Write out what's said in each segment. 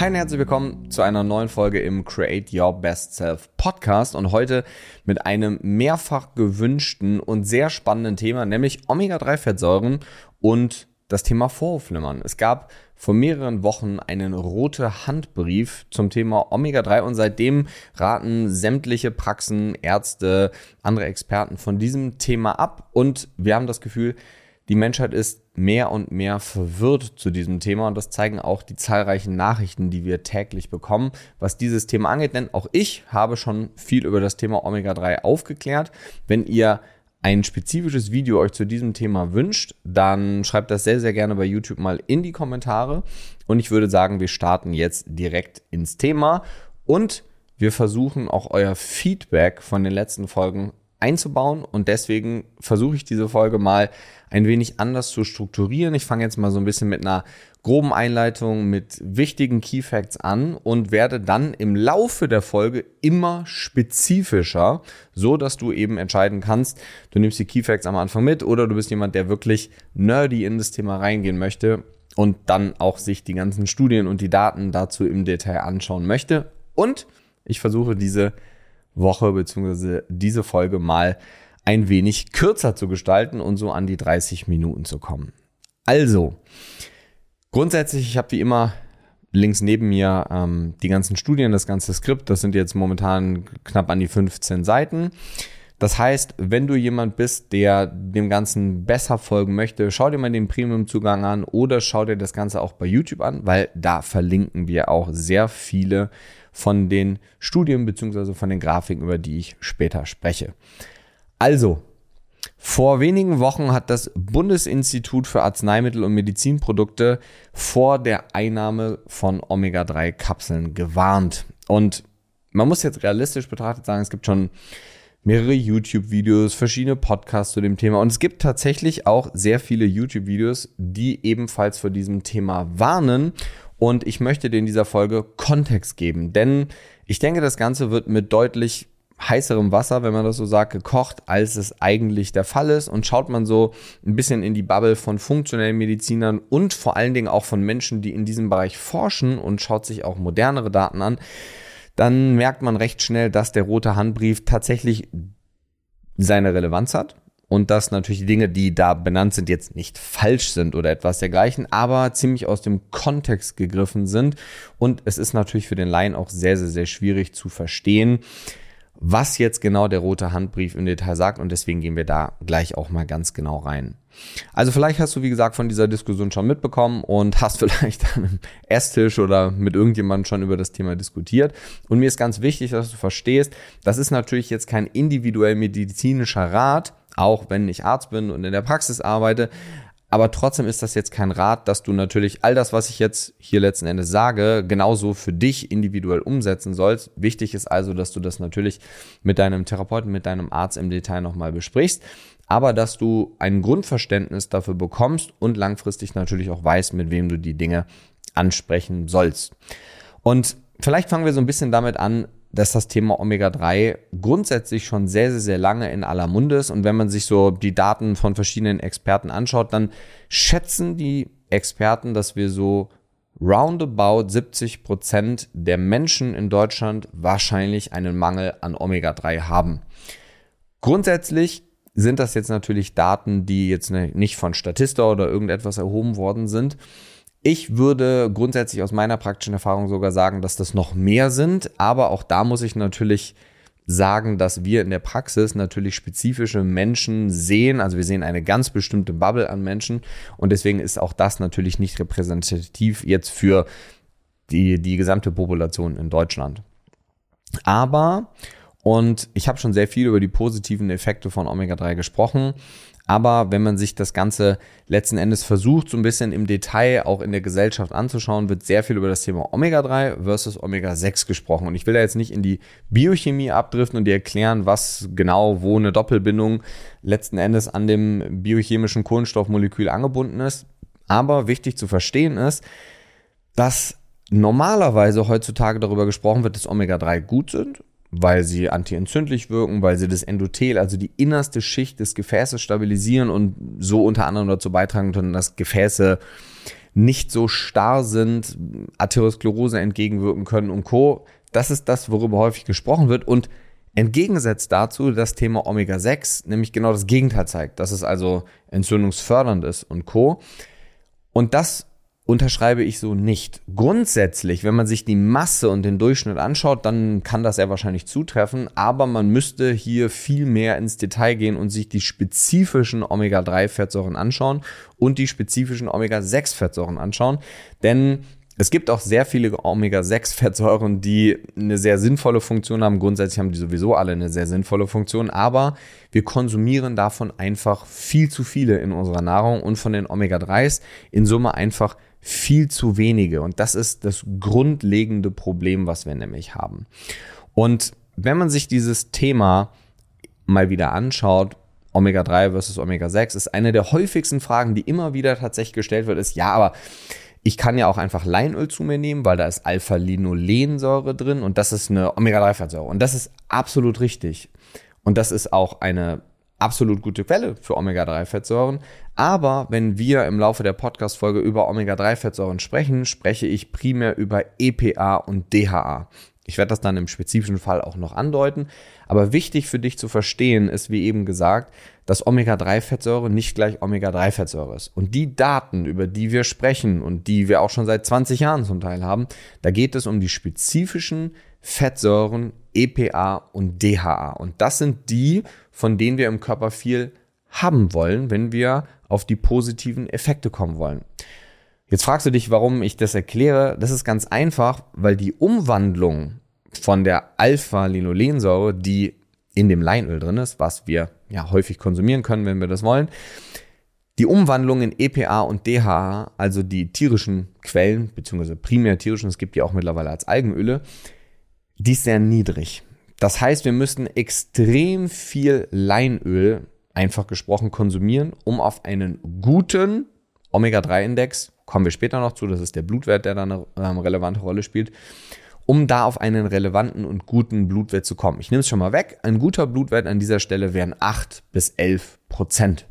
Hi und herzlich willkommen zu einer neuen Folge im Create Your Best Self Podcast und heute mit einem mehrfach gewünschten und sehr spannenden Thema, nämlich Omega-3-Fettsäuren und das Thema Vorhofflimmern. Es gab vor mehreren Wochen einen rote Handbrief zum Thema Omega-3 und seitdem raten sämtliche Praxen, Ärzte, andere Experten von diesem Thema ab und wir haben das Gefühl, die Menschheit ist mehr und mehr verwirrt zu diesem Thema und das zeigen auch die zahlreichen Nachrichten, die wir täglich bekommen, was dieses Thema angeht. Denn auch ich habe schon viel über das Thema Omega-3 aufgeklärt. Wenn ihr ein spezifisches Video euch zu diesem Thema wünscht, dann schreibt das sehr, sehr gerne bei YouTube mal in die Kommentare. Und ich würde sagen, wir starten jetzt direkt ins Thema und wir versuchen auch euer Feedback von den letzten Folgen einzubauen und deswegen versuche ich diese Folge mal ein wenig anders zu strukturieren. Ich fange jetzt mal so ein bisschen mit einer groben Einleitung mit wichtigen Key Facts an und werde dann im Laufe der Folge immer spezifischer, so dass du eben entscheiden kannst, du nimmst die Key Facts am Anfang mit oder du bist jemand, der wirklich nerdy in das Thema reingehen möchte und dann auch sich die ganzen Studien und die Daten dazu im Detail anschauen möchte und ich versuche diese Woche bzw. diese Folge mal ein wenig kürzer zu gestalten und so an die 30 Minuten zu kommen. Also, grundsätzlich, ich habe wie immer links neben mir ähm, die ganzen Studien, das ganze Skript. Das sind jetzt momentan knapp an die 15 Seiten. Das heißt, wenn du jemand bist, der dem Ganzen besser folgen möchte, schau dir mal den Premium-Zugang an oder schau dir das Ganze auch bei YouTube an, weil da verlinken wir auch sehr viele von den Studien bzw. von den Grafiken, über die ich später spreche. Also, vor wenigen Wochen hat das Bundesinstitut für Arzneimittel und Medizinprodukte vor der Einnahme von Omega-3-Kapseln gewarnt. Und man muss jetzt realistisch betrachtet sagen, es gibt schon mehrere YouTube-Videos, verschiedene Podcasts zu dem Thema. Und es gibt tatsächlich auch sehr viele YouTube-Videos, die ebenfalls vor diesem Thema warnen. Und ich möchte dir in dieser Folge Kontext geben, denn ich denke, das Ganze wird mit deutlich heißerem Wasser, wenn man das so sagt, gekocht, als es eigentlich der Fall ist. Und schaut man so ein bisschen in die Bubble von funktionellen Medizinern und vor allen Dingen auch von Menschen, die in diesem Bereich forschen und schaut sich auch modernere Daten an, dann merkt man recht schnell, dass der rote Handbrief tatsächlich seine Relevanz hat und dass natürlich die Dinge, die da benannt sind, jetzt nicht falsch sind oder etwas dergleichen, aber ziemlich aus dem Kontext gegriffen sind. Und es ist natürlich für den Laien auch sehr, sehr, sehr schwierig zu verstehen, was jetzt genau der rote Handbrief im Detail sagt und deswegen gehen wir da gleich auch mal ganz genau rein. Also vielleicht hast du, wie gesagt, von dieser Diskussion schon mitbekommen und hast vielleicht an einem Esstisch oder mit irgendjemandem schon über das Thema diskutiert. Und mir ist ganz wichtig, dass du verstehst, das ist natürlich jetzt kein individuell medizinischer Rat, auch wenn ich Arzt bin und in der Praxis arbeite. Aber trotzdem ist das jetzt kein Rat, dass du natürlich all das, was ich jetzt hier letzten Endes sage, genauso für dich individuell umsetzen sollst. Wichtig ist also, dass du das natürlich mit deinem Therapeuten, mit deinem Arzt im Detail nochmal besprichst. Aber dass du ein Grundverständnis dafür bekommst und langfristig natürlich auch weißt, mit wem du die Dinge ansprechen sollst. Und vielleicht fangen wir so ein bisschen damit an, dass das Thema Omega-3 grundsätzlich schon sehr, sehr, sehr lange in aller Munde ist. Und wenn man sich so die Daten von verschiedenen Experten anschaut, dann schätzen die Experten, dass wir so roundabout 70 Prozent der Menschen in Deutschland wahrscheinlich einen Mangel an Omega-3 haben. Grundsätzlich sind das jetzt natürlich Daten, die jetzt nicht von Statista oder irgendetwas erhoben worden sind. Ich würde grundsätzlich aus meiner praktischen Erfahrung sogar sagen, dass das noch mehr sind, aber auch da muss ich natürlich sagen, dass wir in der Praxis natürlich spezifische Menschen sehen. Also wir sehen eine ganz bestimmte Bubble an Menschen und deswegen ist auch das natürlich nicht repräsentativ jetzt für die, die gesamte Population in Deutschland. Aber, und ich habe schon sehr viel über die positiven Effekte von Omega-3 gesprochen, Aber wenn man sich das Ganze letzten Endes versucht, so ein bisschen im Detail auch in der Gesellschaft anzuschauen, wird sehr viel über das Thema Omega-3 versus Omega-6 gesprochen. Und ich will da jetzt nicht in die Biochemie abdriften und dir erklären, was genau, wo eine Doppelbindung letzten Endes an dem biochemischen Kohlenstoffmolekül angebunden ist. Aber wichtig zu verstehen ist, dass normalerweise heutzutage darüber gesprochen wird, dass Omega-3 gut sind weil sie antientzündlich wirken, weil sie das Endothel, also die innerste Schicht des Gefäßes stabilisieren und so unter anderem dazu beitragen können, dass Gefäße nicht so starr sind, Arteriosklerose entgegenwirken können und Co. Das ist das, worüber häufig gesprochen wird und entgegengesetzt dazu das Thema Omega-6 nämlich genau das Gegenteil zeigt, dass es also entzündungsfördernd ist und Co. Und das unterschreibe ich so nicht. Grundsätzlich, wenn man sich die Masse und den Durchschnitt anschaut, dann kann das sehr wahrscheinlich zutreffen, aber man müsste hier viel mehr ins Detail gehen und sich die spezifischen Omega-3-Fettsäuren anschauen und die spezifischen Omega-6-Fettsäuren anschauen, denn es gibt auch sehr viele Omega-6-Fettsäuren, die eine sehr sinnvolle Funktion haben. Grundsätzlich haben die sowieso alle eine sehr sinnvolle Funktion, aber wir konsumieren davon einfach viel zu viele in unserer Nahrung und von den Omega-3s in Summe einfach viel zu wenige. Und das ist das grundlegende Problem, was wir nämlich haben. Und wenn man sich dieses Thema mal wieder anschaut, Omega-3 versus Omega-6, ist eine der häufigsten Fragen, die immer wieder tatsächlich gestellt wird, ist, ja, aber ich kann ja auch einfach Leinöl zu mir nehmen, weil da ist Alpha-Linolensäure drin und das ist eine Omega-3-Fettsäure. Und das ist absolut richtig. Und das ist auch eine absolut gute Quelle für Omega-3-Fettsäuren. Aber wenn wir im Laufe der Podcast-Folge über Omega-3-Fettsäuren sprechen, spreche ich primär über EPA und DHA. Ich werde das dann im spezifischen Fall auch noch andeuten. Aber wichtig für dich zu verstehen ist, wie eben gesagt, dass Omega-3-Fettsäure nicht gleich Omega-3-Fettsäure ist. Und die Daten, über die wir sprechen und die wir auch schon seit 20 Jahren zum Teil haben, da geht es um die spezifischen Fettsäuren EPA und DHA. Und das sind die, von denen wir im Körper viel haben wollen, wenn wir auf die positiven Effekte kommen wollen. Jetzt fragst du dich, warum ich das erkläre. Das ist ganz einfach, weil die Umwandlung von der Alpha-Linolensäure, die in dem Leinöl drin ist, was wir ja häufig konsumieren können, wenn wir das wollen, die Umwandlung in EPA und DHA, also die tierischen Quellen, beziehungsweise primär tierischen, es gibt die auch mittlerweile als Algenöle, die ist sehr niedrig. Das heißt, wir müssten extrem viel Leinöl, einfach gesprochen, konsumieren, um auf einen guten Omega-3-Index, kommen wir später noch zu, das ist der Blutwert, der da eine ähm, relevante Rolle spielt, um da auf einen relevanten und guten Blutwert zu kommen. Ich nehme es schon mal weg. Ein guter Blutwert an dieser Stelle wären 8 bis 11 Prozent.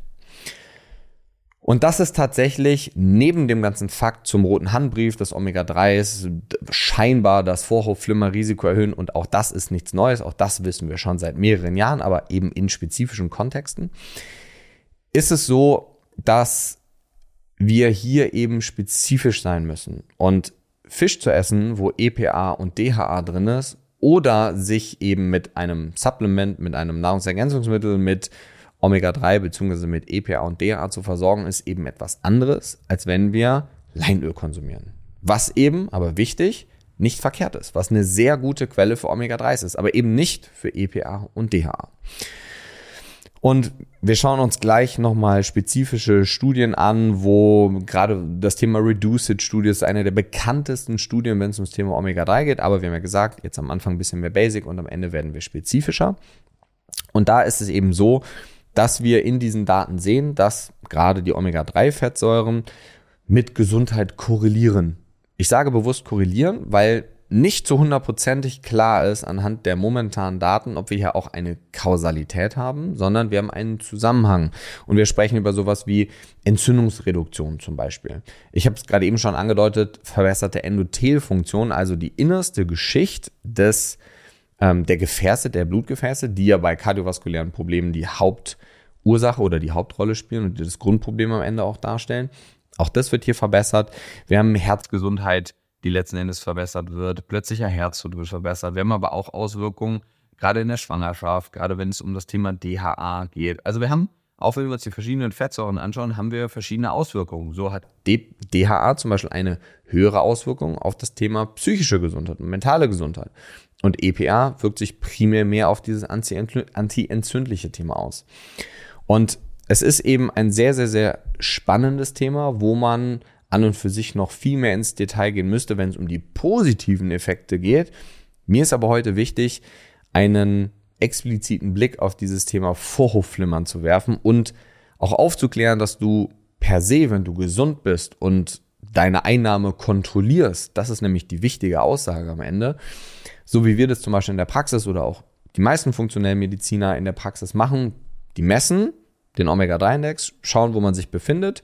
Und das ist tatsächlich neben dem ganzen Fakt zum roten Handbrief, dass Omega-3s scheinbar das Vorhofflimmerrisiko erhöhen und auch das ist nichts Neues, auch das wissen wir schon seit mehreren Jahren, aber eben in spezifischen Kontexten, ist es so, dass wir hier eben spezifisch sein müssen. Und Fisch zu essen, wo EPA und DHA drin ist, oder sich eben mit einem Supplement, mit einem Nahrungsergänzungsmittel, mit Omega-3 bzw. mit EPA und DHA zu versorgen, ist eben etwas anderes, als wenn wir Leinöl konsumieren. Was eben, aber wichtig, nicht verkehrt ist, was eine sehr gute Quelle für Omega-3 ist, aber eben nicht für EPA und DHA. Und wir schauen uns gleich nochmal spezifische Studien an, wo gerade das Thema Reduced-Studie ist eine der bekanntesten Studien, wenn es ums Thema Omega-3 geht. Aber wir haben ja gesagt, jetzt am Anfang ein bisschen mehr Basic und am Ende werden wir spezifischer. Und da ist es eben so, dass wir in diesen Daten sehen, dass gerade die Omega-3-Fettsäuren mit Gesundheit korrelieren. Ich sage bewusst korrelieren, weil nicht zu hundertprozentig klar ist anhand der momentanen Daten, ob wir hier auch eine Kausalität haben, sondern wir haben einen Zusammenhang. Und wir sprechen über sowas wie Entzündungsreduktion zum Beispiel. Ich habe es gerade eben schon angedeutet, verbesserte Endothelfunktion, also die innerste Geschicht des ähm, der Gefäße, der Blutgefäße, die ja bei kardiovaskulären Problemen die Hauptursache oder die Hauptrolle spielen und das Grundproblem am Ende auch darstellen. Auch das wird hier verbessert. Wir haben Herzgesundheit, die letzten Endes verbessert wird. Plötzlicher Herztod wird verbessert. Wir haben aber auch Auswirkungen, gerade in der Schwangerschaft, gerade wenn es um das Thema DHA geht. Also wir haben, auch wenn wir uns die verschiedenen Fettsäuren anschauen, haben wir verschiedene Auswirkungen. So hat DHA zum Beispiel eine höhere Auswirkung auf das Thema psychische Gesundheit und mentale Gesundheit. Und EPA wirkt sich primär mehr auf dieses anti-entzündliche Thema aus. Und es ist eben ein sehr, sehr, sehr spannendes Thema, wo man an und für sich noch viel mehr ins Detail gehen müsste, wenn es um die positiven Effekte geht. Mir ist aber heute wichtig, einen expliziten Blick auf dieses Thema Vorhofflimmern zu werfen und auch aufzuklären, dass du per se, wenn du gesund bist und deine Einnahme kontrollierst, das ist nämlich die wichtige Aussage am Ende, so wie wir das zum Beispiel in der Praxis oder auch die meisten funktionellen Mediziner in der Praxis machen, die messen den Omega-3-Index, schauen, wo man sich befindet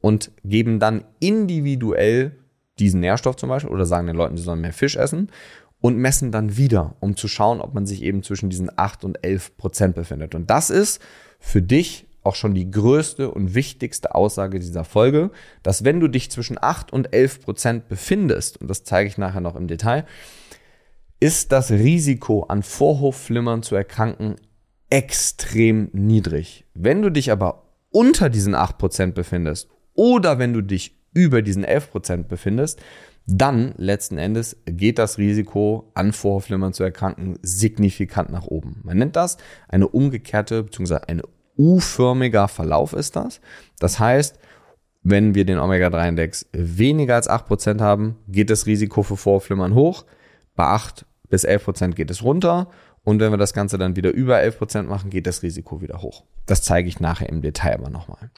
und geben dann individuell diesen Nährstoff zum Beispiel oder sagen den Leuten, sie sollen mehr Fisch essen und messen dann wieder, um zu schauen, ob man sich eben zwischen diesen 8 und 11 Prozent befindet. Und das ist für dich auch schon die größte und wichtigste Aussage dieser Folge, dass wenn du dich zwischen 8 und 11 Prozent befindest, und das zeige ich nachher noch im Detail, ist das Risiko an Vorhofflimmern zu erkranken extrem niedrig. Wenn du dich aber unter diesen 8 Prozent befindest oder wenn du dich über diesen 11 Prozent befindest, dann letzten Endes geht das Risiko, an Vorhofflimmern zu erkranken, signifikant nach oben. Man nennt das eine umgekehrte bzw. eine U-förmiger Verlauf ist das. Das heißt, wenn wir den Omega-3-Index weniger als 8% haben, geht das Risiko für Vorflimmern hoch. Bei 8 bis 11% geht es runter. Und wenn wir das Ganze dann wieder über 11% machen, geht das Risiko wieder hoch. Das zeige ich nachher im Detail aber nochmal.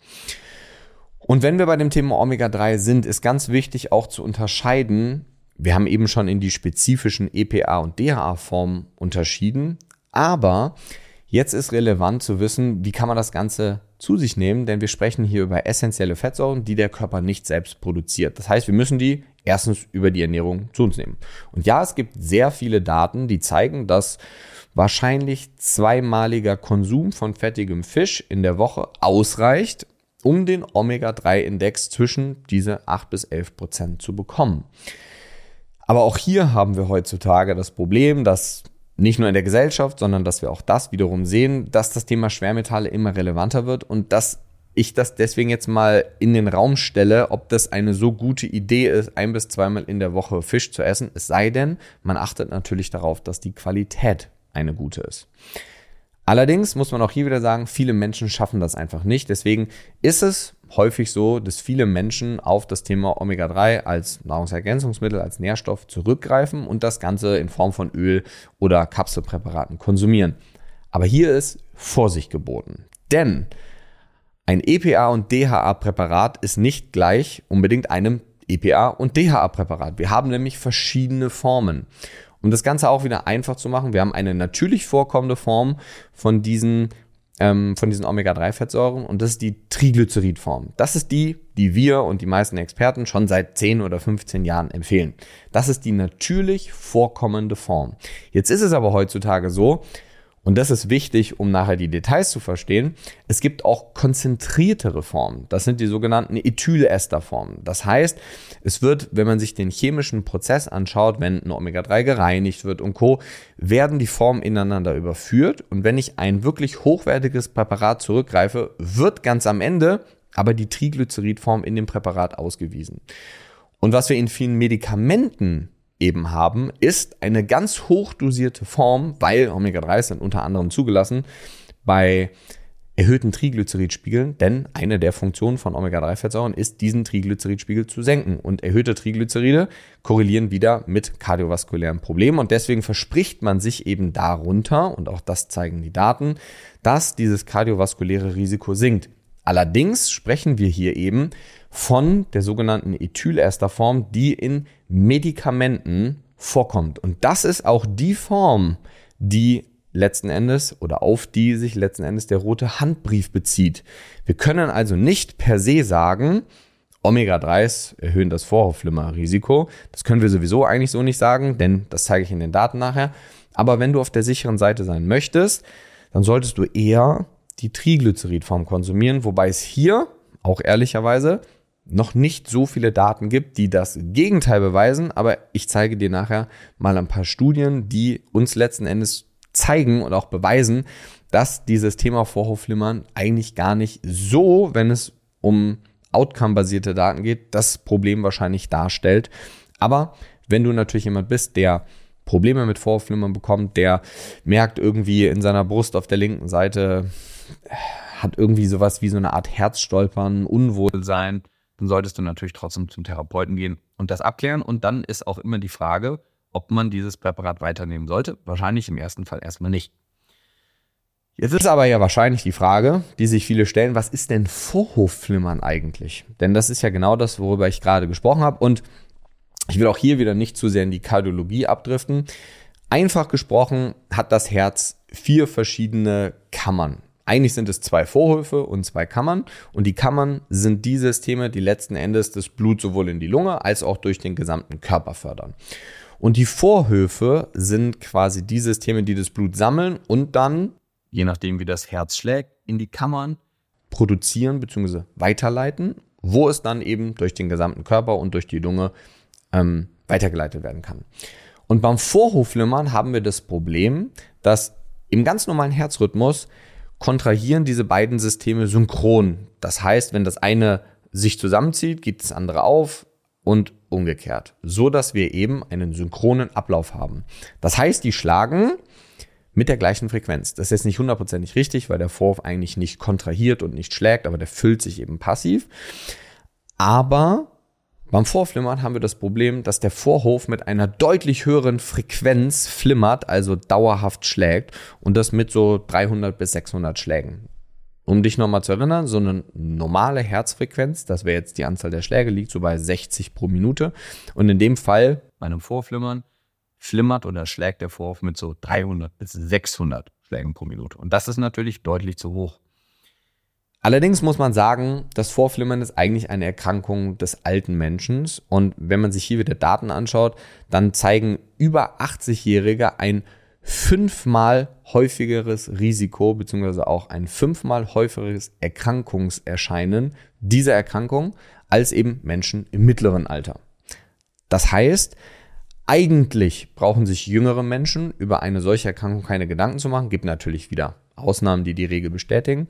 Und wenn wir bei dem Thema Omega-3 sind, ist ganz wichtig auch zu unterscheiden, wir haben eben schon in die spezifischen EPA und DHA-Formen unterschieden, aber Jetzt ist relevant zu wissen, wie kann man das Ganze zu sich nehmen, denn wir sprechen hier über essentielle Fettsäuren, die der Körper nicht selbst produziert. Das heißt, wir müssen die erstens über die Ernährung zu uns nehmen. Und ja, es gibt sehr viele Daten, die zeigen, dass wahrscheinlich zweimaliger Konsum von fettigem Fisch in der Woche ausreicht, um den Omega-3-Index zwischen diese 8 bis 11 Prozent zu bekommen. Aber auch hier haben wir heutzutage das Problem, dass nicht nur in der Gesellschaft, sondern dass wir auch das wiederum sehen, dass das Thema Schwermetalle immer relevanter wird und dass ich das deswegen jetzt mal in den Raum stelle, ob das eine so gute Idee ist, ein bis zweimal in der Woche Fisch zu essen. Es sei denn, man achtet natürlich darauf, dass die Qualität eine gute ist. Allerdings muss man auch hier wieder sagen, viele Menschen schaffen das einfach nicht. Deswegen ist es häufig so, dass viele Menschen auf das Thema Omega-3 als Nahrungsergänzungsmittel, als Nährstoff zurückgreifen und das Ganze in Form von Öl oder Kapselpräparaten konsumieren. Aber hier ist Vorsicht geboten. Denn ein EPA und DHA-Präparat ist nicht gleich unbedingt einem EPA und DHA-Präparat. Wir haben nämlich verschiedene Formen. Um das Ganze auch wieder einfach zu machen, wir haben eine natürlich vorkommende Form von diesen, ähm, von diesen Omega-3-Fettsäuren und das ist die Triglyceridform. Das ist die, die wir und die meisten Experten schon seit 10 oder 15 Jahren empfehlen. Das ist die natürlich vorkommende Form. Jetzt ist es aber heutzutage so, und das ist wichtig, um nachher die Details zu verstehen. Es gibt auch konzentriertere Formen. Das sind die sogenannten Ethylesterformen. Das heißt, es wird, wenn man sich den chemischen Prozess anschaut, wenn ein Omega-3 gereinigt wird und Co., werden die Formen ineinander überführt. Und wenn ich ein wirklich hochwertiges Präparat zurückgreife, wird ganz am Ende aber die Triglyceridform in dem Präparat ausgewiesen. Und was wir in vielen Medikamenten eben haben, ist eine ganz hochdosierte Form, weil Omega-3 sind unter anderem zugelassen bei erhöhten Triglyceridspiegeln, denn eine der Funktionen von Omega-3-Fettsäuren ist, diesen Triglyceridspiegel zu senken. Und erhöhte Triglyceride korrelieren wieder mit kardiovaskulären Problemen und deswegen verspricht man sich eben darunter, und auch das zeigen die Daten, dass dieses kardiovaskuläre Risiko sinkt. Allerdings sprechen wir hier eben von der sogenannten Ethylesterform, die in Medikamenten vorkommt. Und das ist auch die Form, die letzten Endes oder auf die sich letzten Endes der rote Handbrief bezieht. Wir können also nicht per se sagen, Omega-3s erhöhen das Vorhofflimmer-Risiko. Das können wir sowieso eigentlich so nicht sagen, denn das zeige ich in den Daten nachher. Aber wenn du auf der sicheren Seite sein möchtest, dann solltest du eher die Triglyceridform konsumieren, wobei es hier auch ehrlicherweise noch nicht so viele Daten gibt, die das Gegenteil beweisen, aber ich zeige dir nachher mal ein paar Studien, die uns letzten Endes zeigen und auch beweisen, dass dieses Thema Vorhofflimmern eigentlich gar nicht so, wenn es um Outcome-basierte Daten geht, das Problem wahrscheinlich darstellt. Aber wenn du natürlich jemand bist, der Probleme mit Vorhofflimmern bekommt, der merkt irgendwie in seiner Brust auf der linken Seite hat irgendwie sowas wie so eine Art Herzstolpern, Unwohlsein, dann solltest du natürlich trotzdem zum Therapeuten gehen und das abklären. Und dann ist auch immer die Frage, ob man dieses Präparat weiternehmen sollte. Wahrscheinlich im ersten Fall erstmal nicht. Jetzt ist aber ja wahrscheinlich die Frage, die sich viele stellen, was ist denn Vorhofflimmern eigentlich? Denn das ist ja genau das, worüber ich gerade gesprochen habe. Und ich will auch hier wieder nicht zu sehr in die Kardiologie abdriften. Einfach gesprochen hat das Herz vier verschiedene Kammern. Eigentlich sind es zwei Vorhöfe und zwei Kammern. Und die Kammern sind die Systeme, die letzten Endes das Blut sowohl in die Lunge als auch durch den gesamten Körper fördern. Und die Vorhöfe sind quasi die Systeme, die das Blut sammeln und dann, je nachdem wie das Herz schlägt, in die Kammern produzieren bzw. weiterleiten, wo es dann eben durch den gesamten Körper und durch die Lunge ähm, weitergeleitet werden kann. Und beim Vorhofflimmern haben wir das Problem, dass im ganz normalen Herzrhythmus kontrahieren diese beiden Systeme synchron. Das heißt, wenn das eine sich zusammenzieht, geht das andere auf und umgekehrt, so dass wir eben einen synchronen Ablauf haben. Das heißt, die schlagen mit der gleichen Frequenz. Das ist jetzt nicht hundertprozentig richtig, weil der Vorhof eigentlich nicht kontrahiert und nicht schlägt, aber der füllt sich eben passiv. Aber beim Vorflimmern haben wir das Problem, dass der Vorhof mit einer deutlich höheren Frequenz flimmert, also dauerhaft schlägt und das mit so 300 bis 600 Schlägen. Um dich nochmal zu erinnern, so eine normale Herzfrequenz, das wäre jetzt die Anzahl der Schläge, liegt so bei 60 pro Minute. Und in dem Fall, bei einem Vorflimmern, flimmert oder schlägt der Vorhof mit so 300 bis 600 Schlägen pro Minute. Und das ist natürlich deutlich zu hoch. Allerdings muss man sagen, das Vorflimmern ist eigentlich eine Erkrankung des alten Menschen. Und wenn man sich hier wieder Daten anschaut, dann zeigen über 80-Jährige ein fünfmal häufigeres Risiko, beziehungsweise auch ein fünfmal häufigeres Erkrankungserscheinen dieser Erkrankung als eben Menschen im mittleren Alter. Das heißt, eigentlich brauchen sich jüngere Menschen über eine solche Erkrankung keine Gedanken zu machen. Gibt natürlich wieder Ausnahmen, die die Regel bestätigen.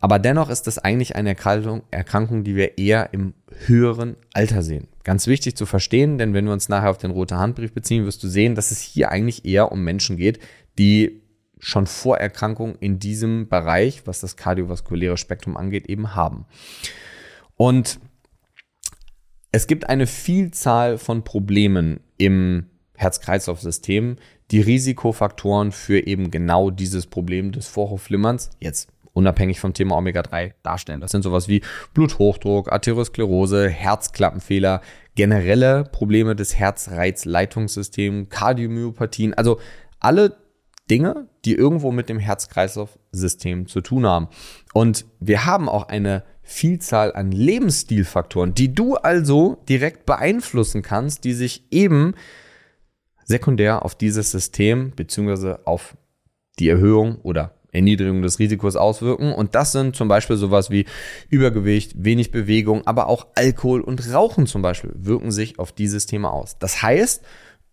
Aber dennoch ist es eigentlich eine Erkrankung, Erkrankung, die wir eher im höheren Alter sehen. Ganz wichtig zu verstehen, denn wenn wir uns nachher auf den roten Handbrief beziehen, wirst du sehen, dass es hier eigentlich eher um Menschen geht, die schon vor Erkrankung in diesem Bereich, was das kardiovaskuläre Spektrum angeht, eben haben. Und es gibt eine Vielzahl von Problemen im Herz-Kreislauf-System, die Risikofaktoren für eben genau dieses Problem des Vorhofflimmerns jetzt unabhängig vom Thema Omega-3 darstellen. Das sind sowas wie Bluthochdruck, Arteriosklerose, Herzklappenfehler, generelle Probleme des Herzreizleitungssystems, Kardiomyopathien, also alle Dinge, die irgendwo mit dem Herz-Kreislauf-System zu tun haben. Und wir haben auch eine Vielzahl an Lebensstilfaktoren, die du also direkt beeinflussen kannst, die sich eben sekundär auf dieses System beziehungsweise auf die Erhöhung oder Erniedrigung des Risikos auswirken. Und das sind zum Beispiel sowas wie Übergewicht, wenig Bewegung, aber auch Alkohol und Rauchen zum Beispiel wirken sich auf dieses Thema aus. Das heißt,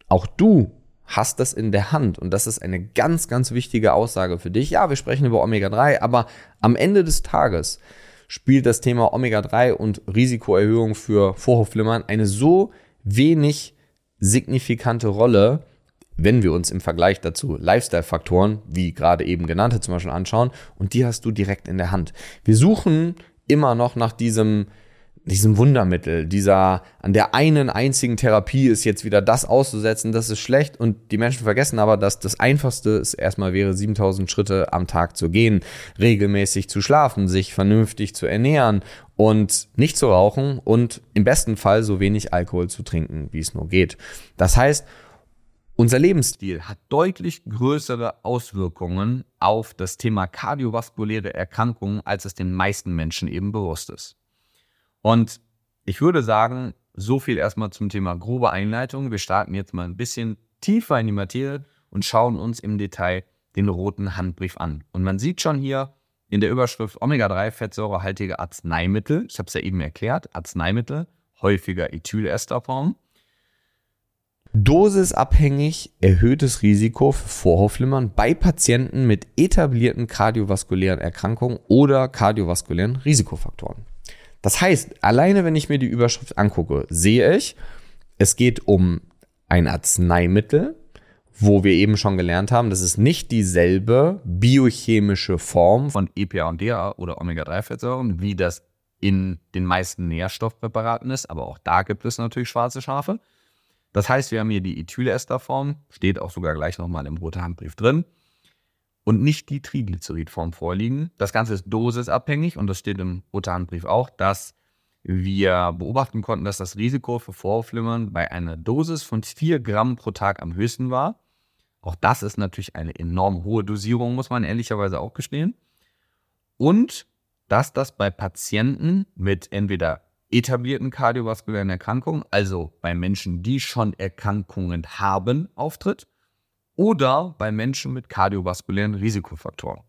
auch du hast das in der Hand und das ist eine ganz, ganz wichtige Aussage für dich. Ja, wir sprechen über Omega-3, aber am Ende des Tages spielt das Thema Omega-3 und Risikoerhöhung für Vorhofflimmern eine so wenig signifikante Rolle, wenn wir uns im Vergleich dazu Lifestyle-Faktoren, wie gerade eben genannte zum Beispiel anschauen, und die hast du direkt in der Hand. Wir suchen immer noch nach diesem, diesem Wundermittel, dieser, an der einen einzigen Therapie ist jetzt wieder das auszusetzen, das ist schlecht und die Menschen vergessen aber, dass das einfachste es erstmal wäre, 7000 Schritte am Tag zu gehen, regelmäßig zu schlafen, sich vernünftig zu ernähren und nicht zu rauchen und im besten Fall so wenig Alkohol zu trinken, wie es nur geht. Das heißt, unser Lebensstil hat deutlich größere Auswirkungen auf das Thema kardiovaskuläre Erkrankungen, als es den meisten Menschen eben bewusst ist. Und ich würde sagen, so viel erstmal zum Thema grobe Einleitung. Wir starten jetzt mal ein bisschen tiefer in die Materie und schauen uns im Detail den roten Handbrief an. Und man sieht schon hier in der Überschrift Omega-3-fettsäurehaltige Arzneimittel. Ich habe es ja eben erklärt, Arzneimittel, häufiger Ethylesterform. Dosisabhängig erhöhtes Risiko für Vorhofflimmern bei Patienten mit etablierten kardiovaskulären Erkrankungen oder kardiovaskulären Risikofaktoren. Das heißt, alleine wenn ich mir die Überschrift angucke, sehe ich, es geht um ein Arzneimittel, wo wir eben schon gelernt haben, das ist nicht dieselbe biochemische Form von EPA und DHA oder Omega-3-Fettsäuren, wie das in den meisten Nährstoffpräparaten ist, aber auch da gibt es natürlich schwarze Schafe. Das heißt, wir haben hier die Ethylesterform, steht auch sogar gleich nochmal im roten Handbrief drin, und nicht die Triglyceridform vorliegen. Das Ganze ist dosisabhängig und das steht im roten Handbrief auch, dass wir beobachten konnten, dass das Risiko für Vorflimmern bei einer Dosis von 4 Gramm pro Tag am höchsten war. Auch das ist natürlich eine enorm hohe Dosierung, muss man ehrlicherweise auch gestehen. Und dass das bei Patienten mit entweder etablierten kardiovaskulären Erkrankungen, also bei Menschen, die schon Erkrankungen haben, auftritt, oder bei Menschen mit kardiovaskulären Risikofaktoren,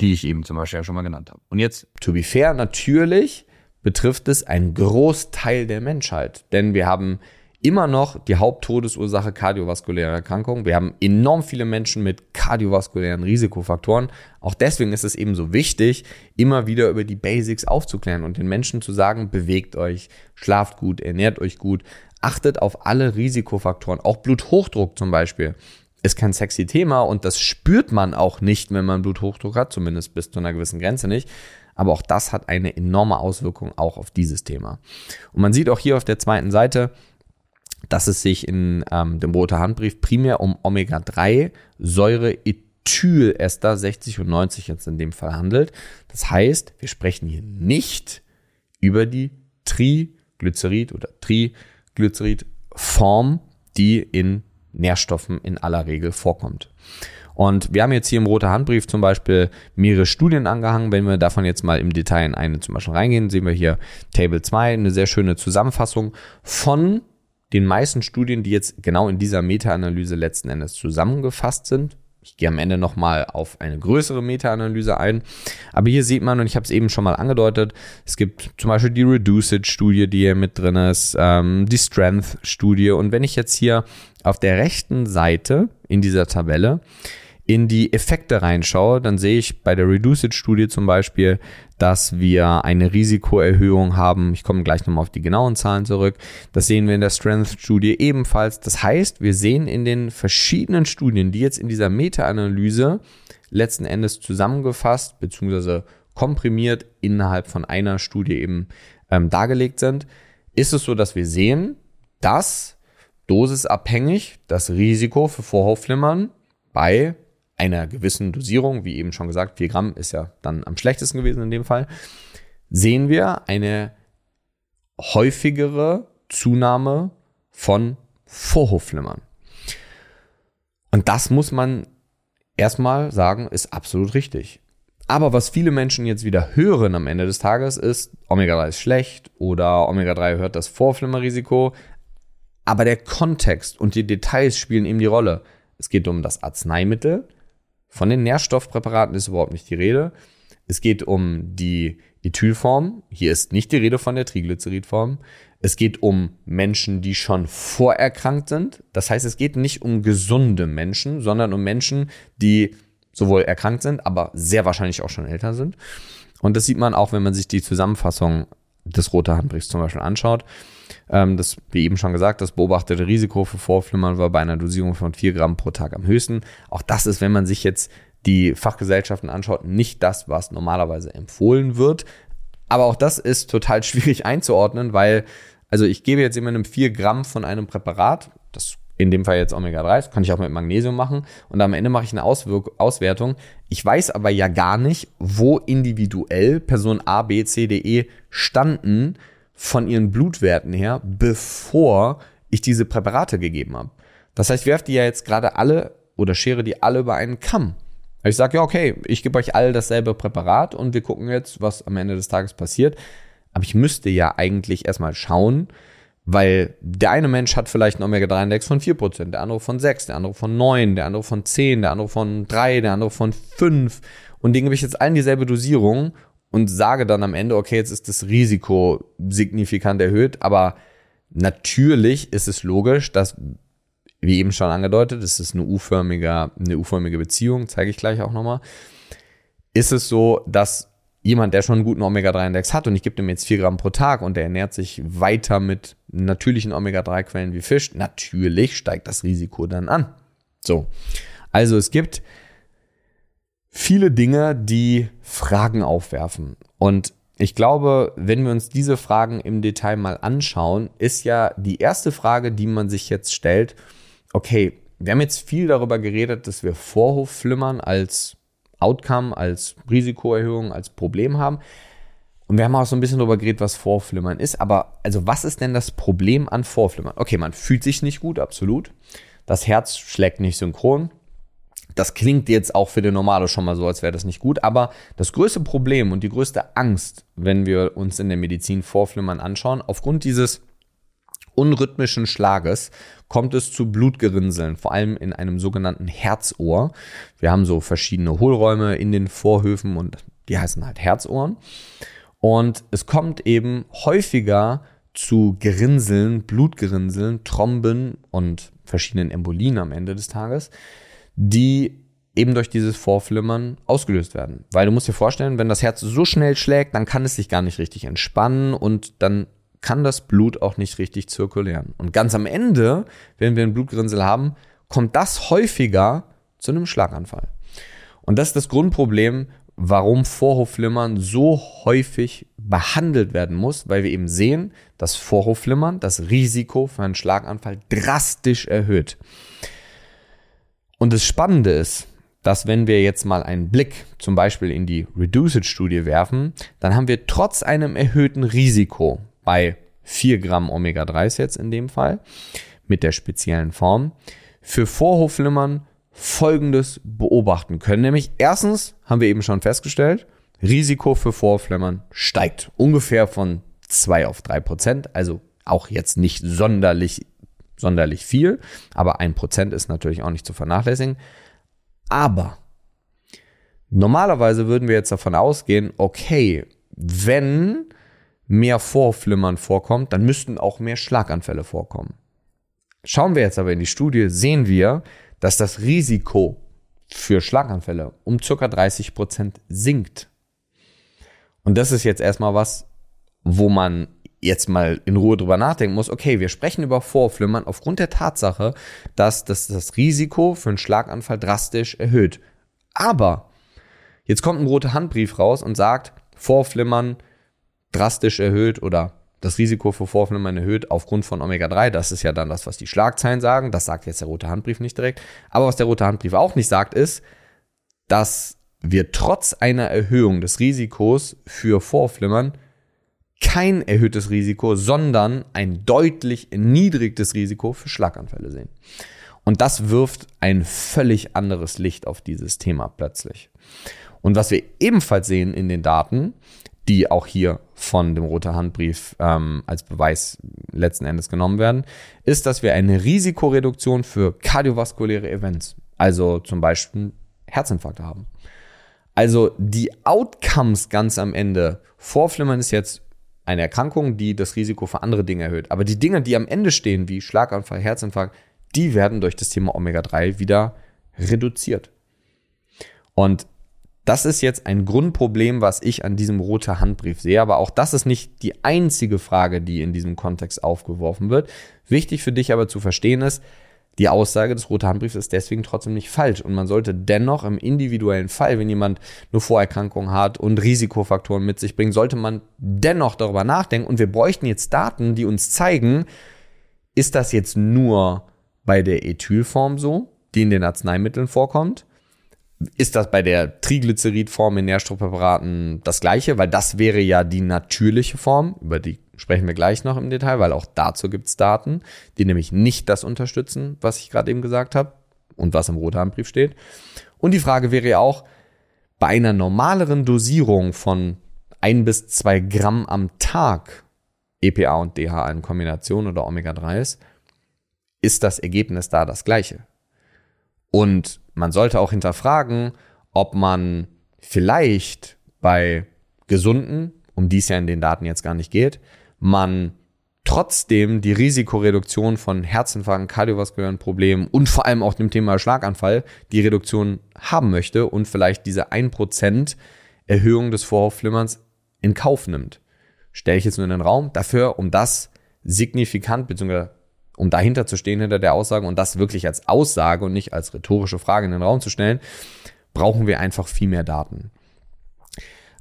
die ich eben zum Beispiel ja schon mal genannt habe. Und jetzt, to be fair, natürlich betrifft es einen Großteil der Menschheit, denn wir haben immer noch die Haupttodesursache kardiovaskuläre Erkrankungen. Wir haben enorm viele Menschen mit kardiovaskulären Risikofaktoren. Auch deswegen ist es eben so wichtig, immer wieder über die Basics aufzuklären und den Menschen zu sagen, bewegt euch, schlaft gut, ernährt euch gut, achtet auf alle Risikofaktoren, auch Bluthochdruck zum Beispiel. Ist kein sexy Thema und das spürt man auch nicht, wenn man Bluthochdruck hat, zumindest bis zu einer gewissen Grenze nicht. Aber auch das hat eine enorme Auswirkung auch auf dieses Thema. Und man sieht auch hier auf der zweiten Seite, dass es sich in ähm, dem roten Handbrief primär um Omega-3 Säure Ethylester 60 und 90 jetzt in dem Fall handelt. Das heißt, wir sprechen hier nicht über die Triglycerid oder Triglycerid-Form, die in Nährstoffen in aller Regel vorkommt. Und wir haben jetzt hier im roten Handbrief zum Beispiel mehrere Studien angehangen. Wenn wir davon jetzt mal im Detail in eine zum Beispiel reingehen, sehen wir hier Table 2, eine sehr schöne Zusammenfassung von den meisten Studien, die jetzt genau in dieser Meta-Analyse letzten Endes zusammengefasst sind. Ich gehe am Ende nochmal auf eine größere Meta-Analyse ein. Aber hier sieht man, und ich habe es eben schon mal angedeutet, es gibt zum Beispiel die Reduced-Studie, die hier mit drin ist, ähm, die Strength-Studie. Und wenn ich jetzt hier auf der rechten Seite in dieser Tabelle in die Effekte reinschaue, dann sehe ich bei der Reduced-Studie zum Beispiel, dass wir eine Risikoerhöhung haben. Ich komme gleich nochmal auf die genauen Zahlen zurück. Das sehen wir in der Strength-Studie ebenfalls. Das heißt, wir sehen in den verschiedenen Studien, die jetzt in dieser Meta-Analyse letzten Endes zusammengefasst bzw. komprimiert innerhalb von einer Studie eben ähm, dargelegt sind, ist es so, dass wir sehen, dass dosisabhängig das Risiko für Vorhofflimmern bei einer gewissen Dosierung, wie eben schon gesagt, 4 Gramm ist ja dann am schlechtesten gewesen in dem Fall, sehen wir eine häufigere Zunahme von Vorhofflimmern. Und das muss man erstmal sagen, ist absolut richtig. Aber was viele Menschen jetzt wieder hören am Ende des Tages ist, Omega-3 ist schlecht oder Omega-3 erhöht das Vorflimmerrisiko. Aber der Kontext und die Details spielen eben die Rolle. Es geht um das Arzneimittel, von den Nährstoffpräparaten ist überhaupt nicht die Rede. Es geht um die Ethylform. Hier ist nicht die Rede von der Triglyceridform. Es geht um Menschen, die schon vorerkrankt sind. Das heißt, es geht nicht um gesunde Menschen, sondern um Menschen, die sowohl erkrankt sind, aber sehr wahrscheinlich auch schon älter sind. Und das sieht man auch, wenn man sich die Zusammenfassung des Rote Handbriefs zum Beispiel anschaut. Ähm, das, wie eben schon gesagt, das beobachtete Risiko für Vorflimmern war bei einer Dosierung von 4 Gramm pro Tag am höchsten. Auch das ist, wenn man sich jetzt die Fachgesellschaften anschaut, nicht das, was normalerweise empfohlen wird. Aber auch das ist total schwierig einzuordnen, weil, also ich gebe jetzt jemandem 4 Gramm von einem Präparat, das in dem Fall jetzt Omega-3, das kann ich auch mit Magnesium machen. Und am Ende mache ich eine Auswirk Auswertung. Ich weiß aber ja gar nicht, wo individuell Person A, B, C, D, E standen von ihren Blutwerten her, bevor ich diese Präparate gegeben habe. Das heißt, ich werfe die ja jetzt gerade alle oder schere die alle über einen Kamm. Ich sage, ja, okay, ich gebe euch alle dasselbe Präparat und wir gucken jetzt, was am Ende des Tages passiert. Aber ich müsste ja eigentlich erstmal schauen, weil der eine Mensch hat vielleicht einen Omega-3-Index von 4%, der andere von 6, der andere von 9, der andere von 10, der andere von 3, der andere von 5. Und den gebe ich jetzt allen dieselbe Dosierung und sage dann am Ende, okay, jetzt ist das Risiko signifikant erhöht, aber natürlich ist es logisch, dass, wie eben schon angedeutet, es ist eine U-förmige, eine U-förmige Beziehung, zeige ich gleich auch nochmal, ist es so, dass jemand, der schon einen guten Omega-3-Index hat und ich gebe dem jetzt 4 Gramm pro Tag und der ernährt sich weiter mit natürlichen Omega-3-Quellen wie Fisch, natürlich steigt das Risiko dann an. So. Also es gibt viele Dinge, die Fragen aufwerfen. Und ich glaube, wenn wir uns diese Fragen im Detail mal anschauen, ist ja die erste Frage, die man sich jetzt stellt, okay, wir haben jetzt viel darüber geredet, dass wir Vorhofflimmern als Outcome, als Risikoerhöhung, als Problem haben. Und wir haben auch so ein bisschen darüber geredet, was Vorflimmern ist. Aber also was ist denn das Problem an Vorflimmern? Okay, man fühlt sich nicht gut, absolut. Das Herz schlägt nicht synchron. Das klingt jetzt auch für den Normale schon mal so, als wäre das nicht gut. Aber das größte Problem und die größte Angst, wenn wir uns in der Medizin Vorflimmern anschauen, aufgrund dieses unrhythmischen Schlages kommt es zu Blutgerinnseln, vor allem in einem sogenannten Herzohr. Wir haben so verschiedene Hohlräume in den Vorhöfen und die heißen halt Herzohren. Und es kommt eben häufiger zu Gerinnseln, Blutgerinnseln, Tromben und verschiedenen Embolien am Ende des Tages, die eben durch dieses Vorflimmern ausgelöst werden. Weil du musst dir vorstellen, wenn das Herz so schnell schlägt, dann kann es sich gar nicht richtig entspannen und dann kann das Blut auch nicht richtig zirkulieren. Und ganz am Ende, wenn wir einen Blutgerinnsel haben, kommt das häufiger zu einem Schlaganfall. Und das ist das Grundproblem, warum Vorhofflimmern so häufig behandelt werden muss, weil wir eben sehen, dass Vorhofflimmern das Risiko für einen Schlaganfall drastisch erhöht. Und das Spannende ist, dass wenn wir jetzt mal einen Blick zum Beispiel in die Reduced-Studie werfen, dann haben wir trotz einem erhöhten Risiko bei 4 Gramm Omega-3 jetzt in dem Fall mit der speziellen Form für Vorhofflimmern Folgendes beobachten können. Nämlich erstens haben wir eben schon festgestellt, Risiko für Vorflimmern steigt ungefähr von 2 auf 3 Prozent, also auch jetzt nicht sonderlich sonderlich viel, aber ein Prozent ist natürlich auch nicht zu vernachlässigen. Aber normalerweise würden wir jetzt davon ausgehen, okay, wenn mehr Vorflimmern vorkommt, dann müssten auch mehr Schlaganfälle vorkommen. Schauen wir jetzt aber in die Studie, sehen wir, dass das Risiko für Schlaganfälle um ca. 30 Prozent sinkt. Und das ist jetzt erstmal was, wo man jetzt mal in Ruhe drüber nachdenken muss, okay, wir sprechen über Vorflimmern aufgrund der Tatsache, dass das, das Risiko für einen Schlaganfall drastisch erhöht. Aber jetzt kommt ein roter Handbrief raus und sagt, Vorflimmern drastisch erhöht oder das Risiko für Vorflimmern erhöht aufgrund von Omega-3. Das ist ja dann das, was die Schlagzeilen sagen. Das sagt jetzt der rote Handbrief nicht direkt. Aber was der rote Handbrief auch nicht sagt, ist, dass wir trotz einer Erhöhung des Risikos für Vorflimmern kein erhöhtes Risiko, sondern ein deutlich erniedrigtes Risiko für Schlaganfälle sehen. Und das wirft ein völlig anderes Licht auf dieses Thema plötzlich. Und was wir ebenfalls sehen in den Daten, die auch hier von dem Roter Handbrief ähm, als Beweis letzten Endes genommen werden, ist, dass wir eine Risikoreduktion für kardiovaskuläre Events, also zum Beispiel Herzinfarkte haben. Also die Outcomes ganz am Ende, Vorflimmern ist jetzt eine Erkrankung, die das Risiko für andere Dinge erhöht. Aber die Dinge, die am Ende stehen, wie Schlaganfall, Herzinfarkt, die werden durch das Thema Omega-3 wieder reduziert. Und das ist jetzt ein Grundproblem, was ich an diesem roten Handbrief sehe. Aber auch das ist nicht die einzige Frage, die in diesem Kontext aufgeworfen wird. Wichtig für dich aber zu verstehen ist, die Aussage des Rote Handbriefs ist deswegen trotzdem nicht falsch und man sollte dennoch im individuellen Fall, wenn jemand eine Vorerkrankung hat und Risikofaktoren mit sich bringt, sollte man dennoch darüber nachdenken und wir bräuchten jetzt Daten, die uns zeigen, ist das jetzt nur bei der Ethylform so, die in den Arzneimitteln vorkommt? Ist das bei der Triglyceridform in Nährstoffpräparaten das gleiche? Weil das wäre ja die natürliche Form, über die sprechen wir gleich noch im Detail, weil auch dazu gibt es Daten, die nämlich nicht das unterstützen, was ich gerade eben gesagt habe und was im Rothandbrief steht. Und die Frage wäre ja auch, bei einer normaleren Dosierung von ein bis zwei Gramm am Tag EPA und DHA in Kombination oder Omega-3s, ist das Ergebnis da das gleiche. Und man sollte auch hinterfragen, ob man vielleicht bei gesunden, um die es ja in den Daten jetzt gar nicht geht, man trotzdem die Risikoreduktion von Herzinfarkten, kardiovaskulären Problemen und vor allem auch dem Thema Schlaganfall die Reduktion haben möchte und vielleicht diese 1% Erhöhung des Vorhofflimmerns in Kauf nimmt. Stelle ich jetzt nur in den Raum. Dafür, um das signifikant bzw. um dahinter zu stehen hinter der Aussage und das wirklich als Aussage und nicht als rhetorische Frage in den Raum zu stellen, brauchen wir einfach viel mehr Daten.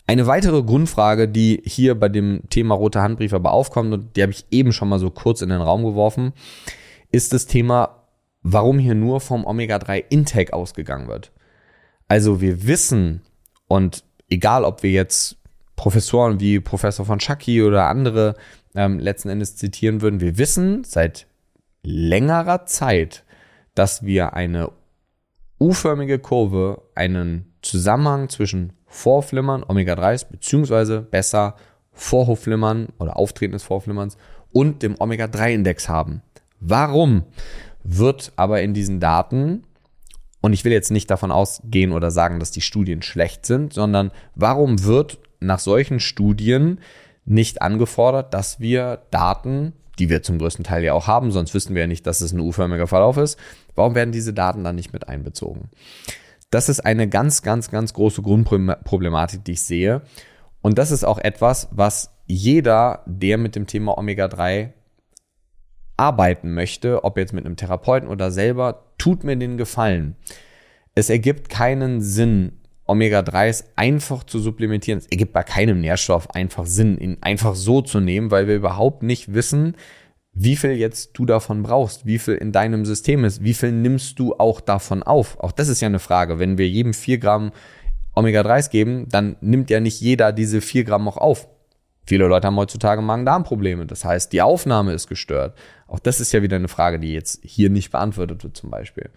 Eine weitere Grundfrage, die hier bei dem Thema rote Handbrief aber aufkommt, und die habe ich eben schon mal so kurz in den Raum geworfen, ist das Thema, warum hier nur vom Omega-3-Intake ausgegangen wird. Also wir wissen, und egal ob wir jetzt Professoren wie Professor von Chucky oder andere ähm, letzten Endes zitieren würden, wir wissen seit längerer Zeit, dass wir eine U-förmige Kurve, einen Zusammenhang zwischen Vorflimmern, Omega-3s, beziehungsweise besser Vorhofflimmern oder Auftreten des Vorflimmerns und dem Omega-3-Index haben. Warum wird aber in diesen Daten, und ich will jetzt nicht davon ausgehen oder sagen, dass die Studien schlecht sind, sondern warum wird nach solchen Studien nicht angefordert, dass wir Daten, die wir zum größten Teil ja auch haben, sonst wüssten wir ja nicht, dass es ein U-förmiger Verlauf ist, warum werden diese Daten dann nicht mit einbezogen? Das ist eine ganz, ganz, ganz große Grundproblematik, die ich sehe. Und das ist auch etwas, was jeder, der mit dem Thema Omega-3 arbeiten möchte, ob jetzt mit einem Therapeuten oder selber, tut mir den Gefallen. Es ergibt keinen Sinn, Omega-3s einfach zu supplementieren. Es ergibt bei keinem Nährstoff einfach Sinn, ihn einfach so zu nehmen, weil wir überhaupt nicht wissen, wie viel jetzt du davon brauchst, wie viel in deinem System ist, wie viel nimmst du auch davon auf. Auch das ist ja eine Frage. Wenn wir jedem vier Gramm Omega-3s geben, dann nimmt ja nicht jeder diese vier Gramm auch auf. Viele Leute haben heutzutage Magen-Darm-Probleme. Das heißt, die Aufnahme ist gestört. Auch das ist ja wieder eine Frage, die jetzt hier nicht beantwortet wird zum Beispiel.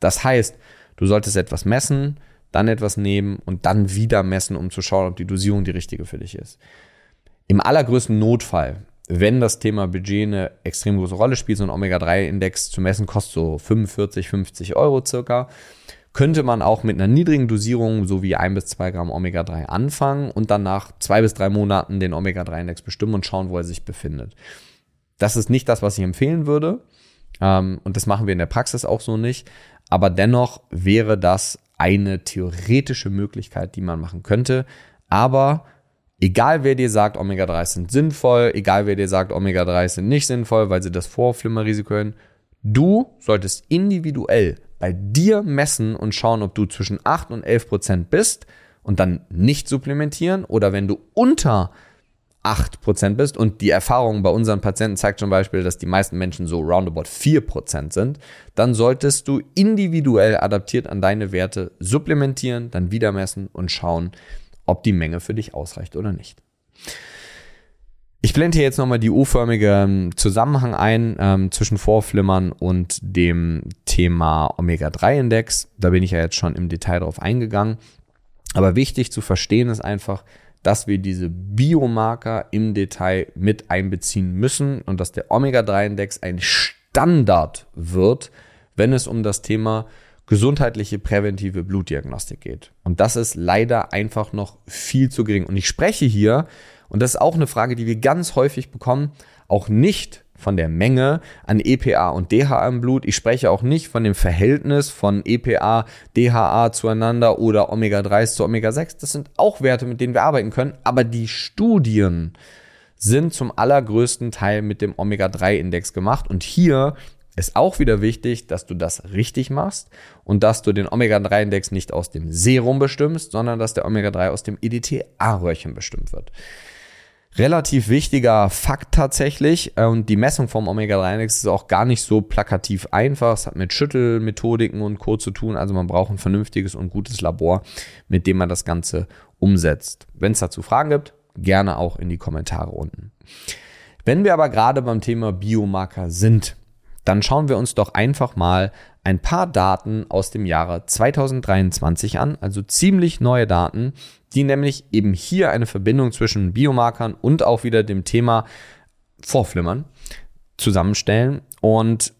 Das heißt, du solltest etwas messen, dann etwas nehmen und dann wieder messen, um zu schauen, ob die Dosierung die richtige für dich ist. Im allergrößten Notfall wenn das Thema Budget eine extrem große Rolle spielt, so ein Omega-3-Index zu messen, kostet so 45, 50 Euro circa, könnte man auch mit einer niedrigen Dosierung, so wie ein bis zwei Gramm Omega-3 anfangen und dann nach zwei bis drei Monaten den Omega-3-Index bestimmen und schauen, wo er sich befindet. Das ist nicht das, was ich empfehlen würde. Ähm, und das machen wir in der Praxis auch so nicht. Aber dennoch wäre das eine theoretische Möglichkeit, die man machen könnte. Aber Egal wer dir sagt, Omega-3 sind sinnvoll, egal wer dir sagt, Omega-3 sind nicht sinnvoll, weil sie das Vorflimmerrisiko hören, du solltest individuell bei dir messen und schauen, ob du zwischen 8 und 11 Prozent bist und dann nicht supplementieren oder wenn du unter 8 Prozent bist. Und die Erfahrung bei unseren Patienten zeigt zum Beispiel, dass die meisten Menschen so roundabout 4 Prozent sind, dann solltest du individuell adaptiert an deine Werte supplementieren, dann wieder messen und schauen, ob die Menge für dich ausreicht oder nicht. Ich blende hier jetzt nochmal die U-förmige ähm, Zusammenhang ein ähm, zwischen Vorflimmern und dem Thema Omega-3-Index. Da bin ich ja jetzt schon im Detail drauf eingegangen. Aber wichtig zu verstehen ist einfach, dass wir diese Biomarker im Detail mit einbeziehen müssen und dass der Omega-3-Index ein Standard wird, wenn es um das Thema gesundheitliche präventive Blutdiagnostik geht. Und das ist leider einfach noch viel zu gering. Und ich spreche hier, und das ist auch eine Frage, die wir ganz häufig bekommen, auch nicht von der Menge an EPA und DHA im Blut. Ich spreche auch nicht von dem Verhältnis von EPA, DHA zueinander oder Omega-3 zu Omega-6. Das sind auch Werte, mit denen wir arbeiten können. Aber die Studien sind zum allergrößten Teil mit dem Omega-3-Index gemacht. Und hier ist auch wieder wichtig, dass du das richtig machst und dass du den Omega-3-Index nicht aus dem Serum bestimmst, sondern dass der Omega-3 aus dem EDTA-Röhrchen bestimmt wird. Relativ wichtiger Fakt tatsächlich äh, und die Messung vom Omega-3-Index ist auch gar nicht so plakativ einfach. Es hat mit Schüttelmethodiken und Co. zu tun. Also man braucht ein vernünftiges und gutes Labor, mit dem man das Ganze umsetzt. Wenn es dazu Fragen gibt, gerne auch in die Kommentare unten. Wenn wir aber gerade beim Thema Biomarker sind, dann schauen wir uns doch einfach mal ein paar Daten aus dem Jahre 2023 an, also ziemlich neue Daten, die nämlich eben hier eine Verbindung zwischen Biomarkern und auch wieder dem Thema Vorflimmern zusammenstellen. Und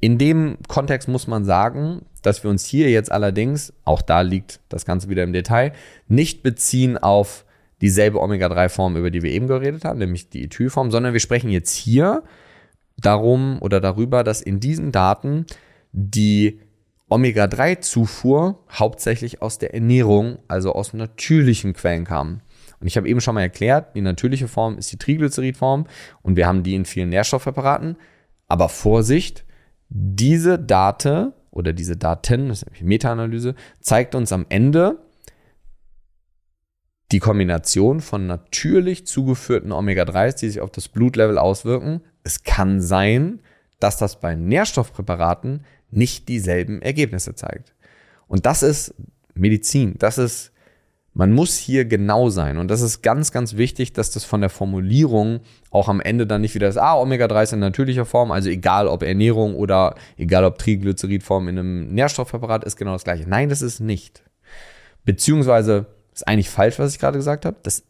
in dem Kontext muss man sagen, dass wir uns hier jetzt allerdings, auch da liegt das Ganze wieder im Detail, nicht beziehen auf dieselbe Omega-3-Form, über die wir eben geredet haben, nämlich die Ethylform, sondern wir sprechen jetzt hier darum oder darüber, dass in diesen Daten die Omega-3-Zufuhr hauptsächlich aus der Ernährung, also aus natürlichen Quellen kam. Und ich habe eben schon mal erklärt, die natürliche Form ist die Triglyceridform und wir haben die in vielen Nährstoffpräparaten. Aber Vorsicht, diese Date oder diese Daten, das ist nämlich Meta-Analyse, zeigt uns am Ende die Kombination von natürlich zugeführten Omega-3s, die sich auf das Blutlevel auswirken. Es kann sein, dass das bei Nährstoffpräparaten nicht dieselben Ergebnisse zeigt. Und das ist Medizin. Das ist, man muss hier genau sein. Und das ist ganz, ganz wichtig, dass das von der Formulierung auch am Ende dann nicht wieder ist, ah, Omega-3 ist in natürlicher Form, also egal ob Ernährung oder egal ob Triglyceridform in einem Nährstoffpräparat ist genau das gleiche. Nein, das ist nicht. Beziehungsweise ist eigentlich falsch, was ich gerade gesagt habe. Das,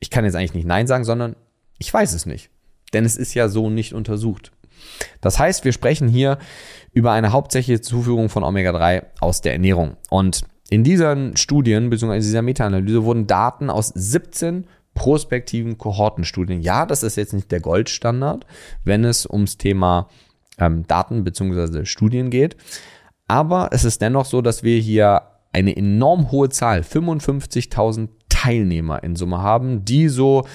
ich kann jetzt eigentlich nicht Nein sagen, sondern ich weiß es nicht. Denn es ist ja so nicht untersucht. Das heißt, wir sprechen hier über eine hauptsächliche Zuführung von Omega-3 aus der Ernährung. Und in diesen Studien, beziehungsweise dieser Meta-Analyse, wurden Daten aus 17 prospektiven Kohortenstudien. Ja, das ist jetzt nicht der Goldstandard, wenn es ums Thema ähm, Daten beziehungsweise Studien geht. Aber es ist dennoch so, dass wir hier eine enorm hohe Zahl, 55.000 Teilnehmer in Summe haben, die so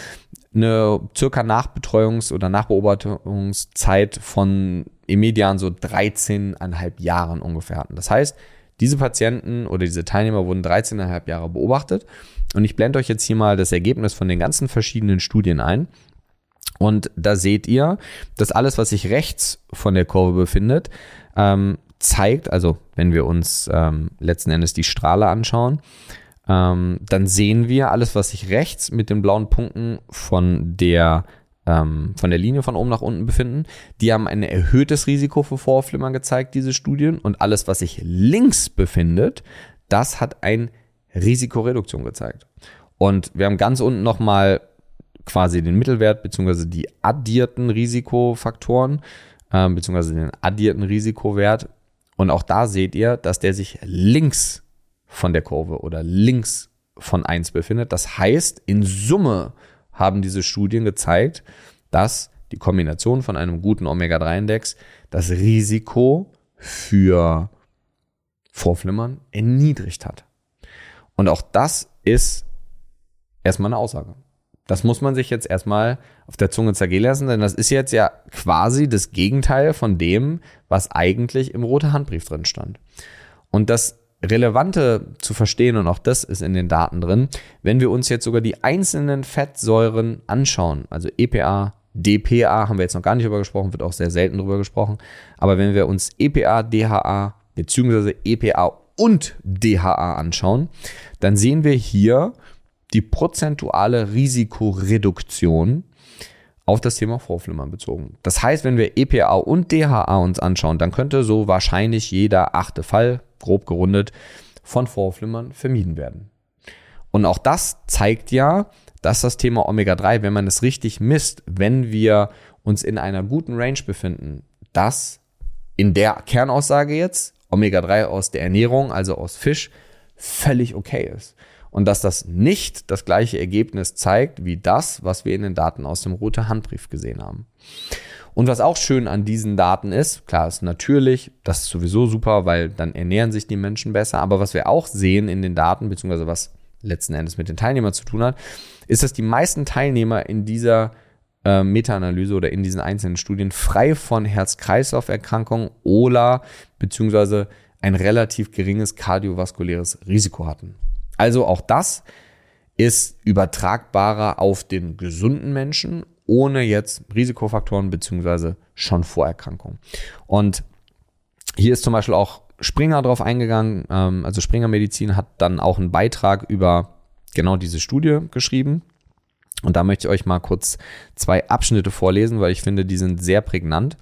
eine circa Nachbetreuungs- oder Nachbeobachtungszeit von im Median so 13,5 Jahren ungefähr hatten. Das heißt, diese Patienten oder diese Teilnehmer wurden 13,5 Jahre beobachtet. Und ich blende euch jetzt hier mal das Ergebnis von den ganzen verschiedenen Studien ein. Und da seht ihr, dass alles, was sich rechts von der Kurve befindet, ähm, zeigt, also wenn wir uns ähm, letzten Endes die Strahle anschauen, ähm, dann sehen wir alles, was sich rechts mit den blauen Punkten von der ähm, von der Linie von oben nach unten befinden. Die haben ein erhöhtes Risiko für Vorflimmern gezeigt, diese Studien. Und alles, was sich links befindet, das hat ein Risikoreduktion gezeigt. Und wir haben ganz unten nochmal quasi den Mittelwert beziehungsweise die addierten Risikofaktoren äh, beziehungsweise den addierten Risikowert. Und auch da seht ihr, dass der sich links von der Kurve oder links von 1 befindet. Das heißt, in Summe haben diese Studien gezeigt, dass die Kombination von einem guten Omega-3-Index das Risiko für Vorflimmern erniedrigt hat. Und auch das ist erstmal eine Aussage. Das muss man sich jetzt erstmal auf der Zunge zergehen lassen, denn das ist jetzt ja quasi das Gegenteil von dem, was eigentlich im rote Handbrief drin stand. Und das Relevante zu verstehen, und auch das ist in den Daten drin, wenn wir uns jetzt sogar die einzelnen Fettsäuren anschauen, also EPA, DPA haben wir jetzt noch gar nicht drüber gesprochen, wird auch sehr selten drüber gesprochen, aber wenn wir uns EPA, DHA beziehungsweise EPA und DHA anschauen, dann sehen wir hier die prozentuale Risikoreduktion auf das Thema Vorflimmern bezogen. Das heißt, wenn wir EPA und DHA uns anschauen, dann könnte so wahrscheinlich jeder achte Fall grob gerundet, von Vorflimmern vermieden werden. Und auch das zeigt ja, dass das Thema Omega-3, wenn man es richtig misst, wenn wir uns in einer guten Range befinden, dass in der Kernaussage jetzt Omega-3 aus der Ernährung, also aus Fisch, völlig okay ist. Und dass das nicht das gleiche Ergebnis zeigt wie das, was wir in den Daten aus dem Rote Handbrief gesehen haben. Und was auch schön an diesen Daten ist, klar ist natürlich, das ist sowieso super, weil dann ernähren sich die Menschen besser. Aber was wir auch sehen in den Daten, beziehungsweise was letzten Endes mit den Teilnehmern zu tun hat, ist, dass die meisten Teilnehmer in dieser äh, Meta-Analyse oder in diesen einzelnen Studien frei von Herz-Kreislauf-Erkrankungen oder beziehungsweise ein relativ geringes kardiovaskuläres Risiko hatten. Also auch das ist übertragbarer auf den gesunden Menschen ohne jetzt Risikofaktoren beziehungsweise schon Vorerkrankungen. Und hier ist zum Beispiel auch Springer drauf eingegangen. Ähm, also Springer Medizin hat dann auch einen Beitrag über genau diese Studie geschrieben. Und da möchte ich euch mal kurz zwei Abschnitte vorlesen, weil ich finde, die sind sehr prägnant.